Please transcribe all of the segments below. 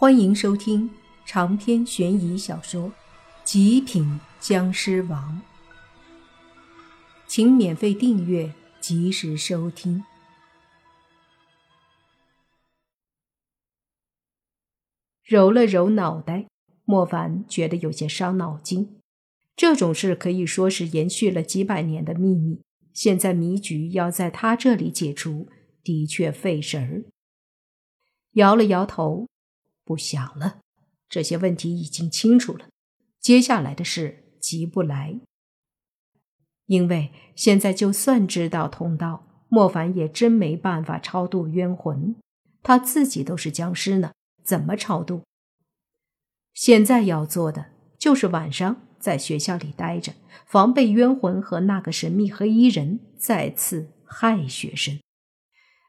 欢迎收听长篇悬疑小说《极品僵尸王》，请免费订阅，及时收听。揉了揉脑袋，莫凡觉得有些伤脑筋。这种事可以说是延续了几百年的秘密，现在谜局要在他这里解除，的确费神儿。摇了摇头。不想了，这些问题已经清楚了。接下来的事急不来，因为现在就算知道通道，莫凡也真没办法超度冤魂。他自己都是僵尸呢，怎么超度？现在要做的就是晚上在学校里待着，防备冤魂和那个神秘黑衣人再次害学生。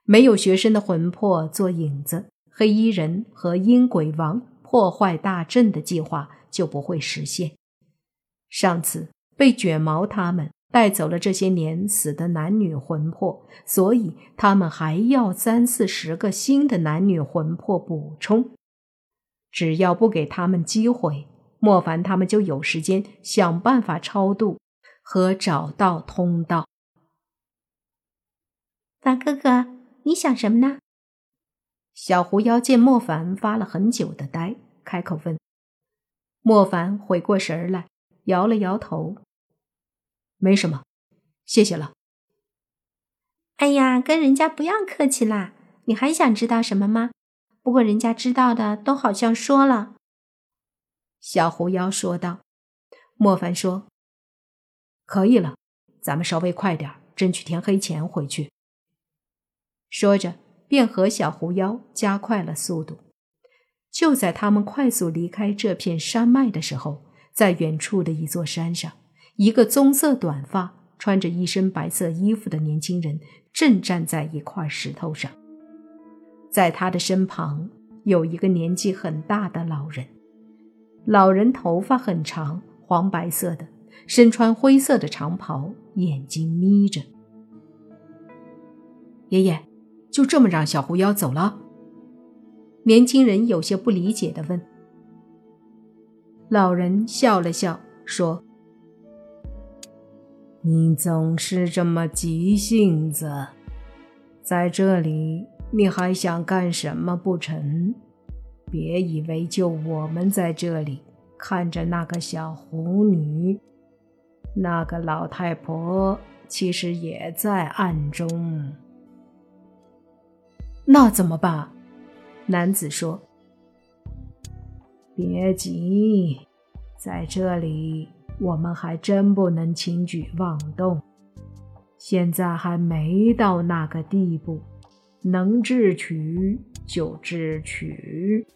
没有学生的魂魄做影子。黑衣人和阴鬼王破坏大阵的计划就不会实现。上次被卷毛他们带走了这些年死的男女魂魄，所以他们还要三四十个新的男女魂魄补充。只要不给他们机会，莫凡他们就有时间想办法超度和找到通道。凡哥哥，你想什么呢？小狐妖见莫凡发了很久的呆，开口问：“莫凡，回过神来，摇了摇头，没什么，谢谢了。”哎呀，跟人家不要客气啦！你还想知道什么吗？不过人家知道的都好像说了。”小狐妖说道。莫凡说：“可以了，咱们稍微快点，争取天黑前回去。”说着。便和小狐妖加快了速度。就在他们快速离开这片山脉的时候，在远处的一座山上，一个棕色短发、穿着一身白色衣服的年轻人正站在一块石头上。在他的身旁有一个年纪很大的老人，老人头发很长，黄白色的，身穿灰色的长袍，眼睛眯着。爷爷。就这么让小狐妖走了？年轻人有些不理解的问。老人笑了笑，说：“你总是这么急性子，在这里你还想干什么不成？别以为就我们在这里看着那个小狐女，那个老太婆其实也在暗中。”那怎么办？男子说：“别急，在这里我们还真不能轻举妄动。现在还没到那个地步，能智取就智取。”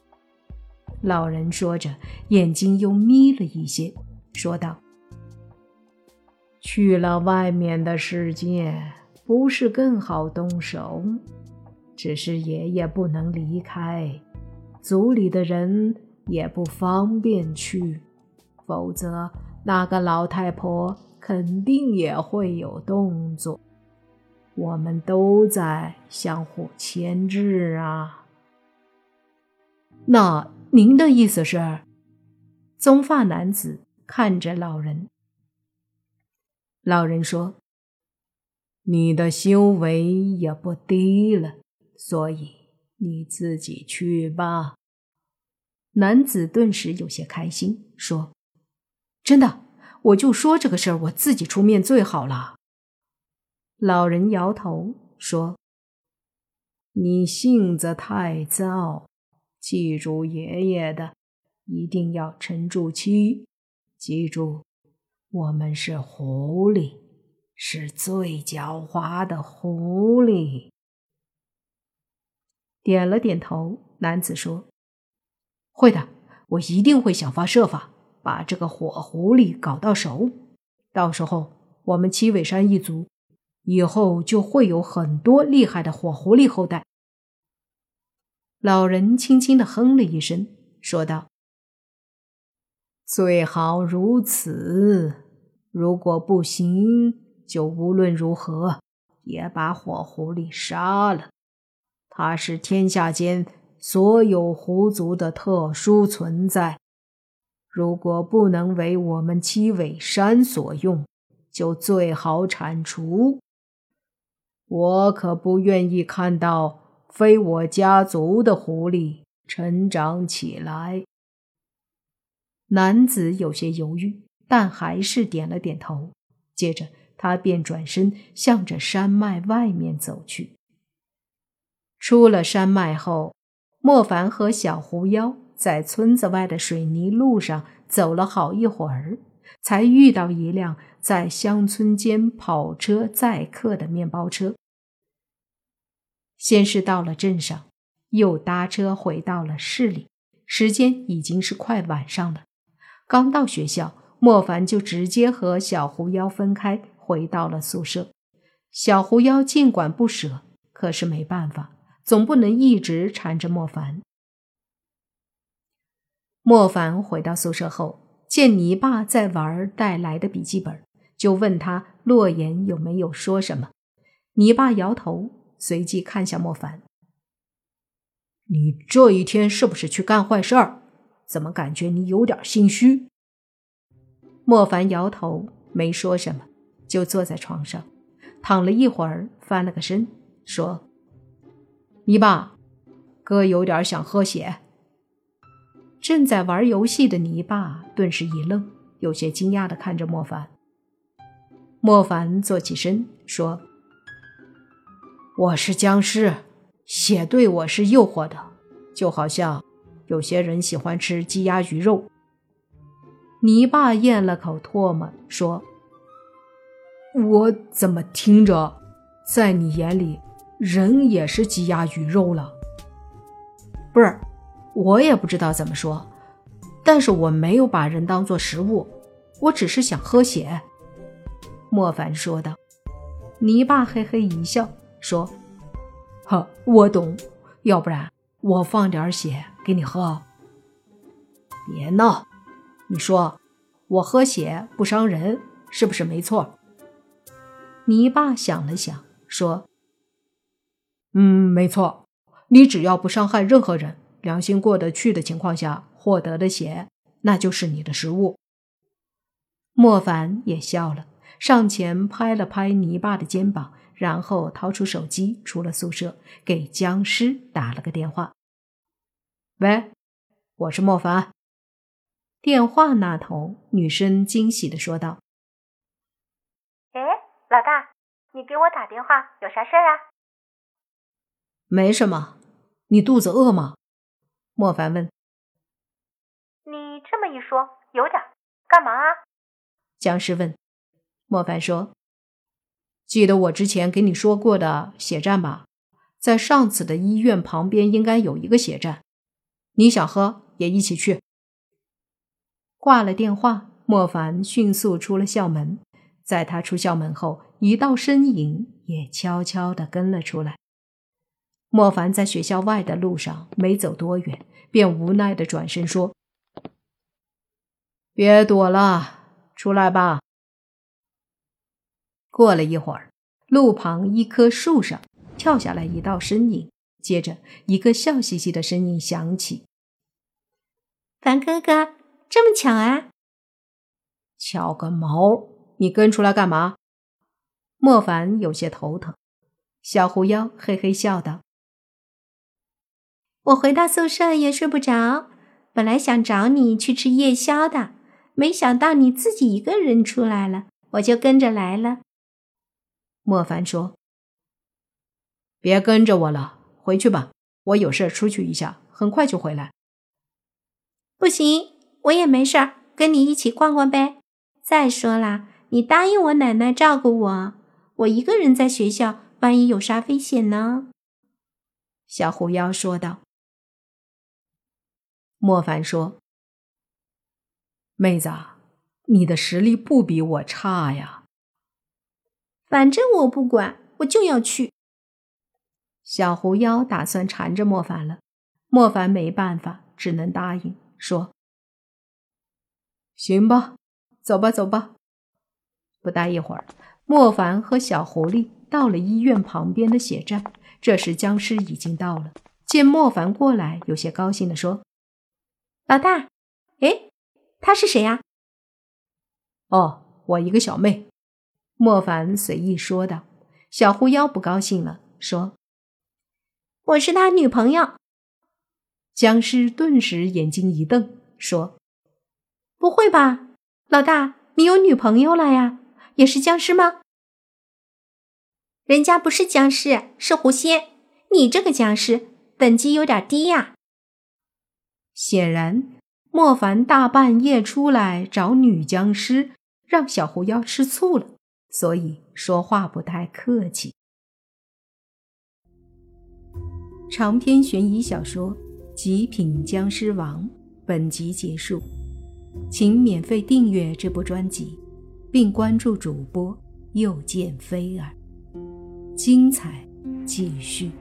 老人说着，眼睛又眯了一些，说道：“去了外面的世界，不是更好动手？”只是爷爷不能离开，族里的人也不方便去，否则那个老太婆肯定也会有动作。我们都在相互牵制啊。那您的意思是？棕发男子看着老人。老人说：“你的修为也不低了。”所以你自己去吧。男子顿时有些开心，说：“真的，我就说这个事儿，我自己出面最好了。”老人摇头说：“你性子太躁，记住爷爷的，一定要沉住气。记住，我们是狐狸，是最狡猾的狐狸。”点了点头，男子说：“会的，我一定会想方设法把这个火狐狸搞到手。到时候，我们七尾山一族以后就会有很多厉害的火狐狸后代。”老人轻轻的哼了一声，说道：“最好如此。如果不行，就无论如何也把火狐狸杀了。”他是天下间所有狐族的特殊存在。如果不能为我们七尾山所用，就最好铲除。我可不愿意看到非我家族的狐狸成长起来。男子有些犹豫，但还是点了点头。接着，他便转身向着山脉外面走去。出了山脉后，莫凡和小狐妖在村子外的水泥路上走了好一会儿，才遇到一辆在乡村间跑车载客的面包车。先是到了镇上，又搭车回到了市里。时间已经是快晚上了。刚到学校，莫凡就直接和小狐妖分开，回到了宿舍。小狐妖尽管不舍，可是没办法。总不能一直缠着莫凡。莫凡回到宿舍后，见泥巴在玩带来的笔记本，就问他洛言有没有说什么。泥巴摇头，随即看向莫凡：“你这一天是不是去干坏事儿？怎么感觉你有点心虚？”莫凡摇头，没说什么，就坐在床上，躺了一会儿，翻了个身，说。泥巴，哥有点想喝血。正在玩游戏的泥巴顿时一愣，有些惊讶的看着莫凡。莫凡坐起身说：“我是僵尸，血对我是诱惑的，就好像有些人喜欢吃鸡鸭鱼肉。”泥巴咽了口唾沫说：“我怎么听着，在你眼里？”人也是鸡鸭鱼肉了，不是，我也不知道怎么说，但是我没有把人当做食物，我只是想喝血。”莫凡说道。泥巴嘿嘿一笑说：“呵，我懂，要不然我放点血给你喝。”别闹，你说我喝血不伤人，是不是没错？泥巴想了想说。嗯，没错，你只要不伤害任何人，良心过得去的情况下获得的血，那就是你的食物。莫凡也笑了，上前拍了拍泥巴的肩膀，然后掏出手机，出了宿舍，给僵尸打了个电话。喂，我是莫凡。电话那头，女生惊喜的说道：“哎，老大，你给我打电话有啥事儿啊？”没什么，你肚子饿吗？莫凡问。你这么一说，有点。干嘛啊？僵尸问。莫凡说：“记得我之前给你说过的血站吧？在上次的医院旁边应该有一个血站。你想喝，也一起去。”挂了电话，莫凡迅速出了校门。在他出校门后，一道身影也悄悄地跟了出来。莫凡在学校外的路上没走多远，便无奈的转身说：“别躲了，出来吧。”过了一会儿，路旁一棵树上跳下来一道身影，接着一个笑嘻嘻的声音响起：“凡哥哥，这么巧啊！”“巧个毛！你跟出来干嘛？”莫凡有些头疼。小狐妖嘿嘿笑道。我回到宿舍也睡不着，本来想找你去吃夜宵的，没想到你自己一个人出来了，我就跟着来了。莫凡说：“别跟着我了，回去吧，我有事出去一下，很快就回来。”不行，我也没事儿，跟你一起逛逛呗。再说了，你答应我奶奶照顾我，我一个人在学校，万一有啥危险呢？”小狐妖说道。莫凡说：“妹子，你的实力不比我差呀。反正我不管，我就要去。”小狐妖打算缠着莫凡了，莫凡没办法，只能答应说：“行吧，走吧，走吧。”不大一会儿，莫凡和小狐狸到了医院旁边的血站。这时僵尸已经到了。见莫凡过来，有些高兴地说：“老大，哎，她是谁呀？”“哦，我一个小妹。”莫凡随意说道。小狐妖不高兴了，说：“我是他女朋友。”僵尸顿时眼睛一瞪，说：“不会吧，老大，你有女朋友了呀？也是僵尸吗？”人家不是僵尸，是狐仙。你这个僵尸等级有点低呀。显然，莫凡大半夜出来找女僵尸，让小狐妖吃醋了，所以说话不太客气。长篇悬疑小说。《极品僵尸王》本集结束，请免费订阅这部专辑，并关注主播又见菲儿，精彩继续。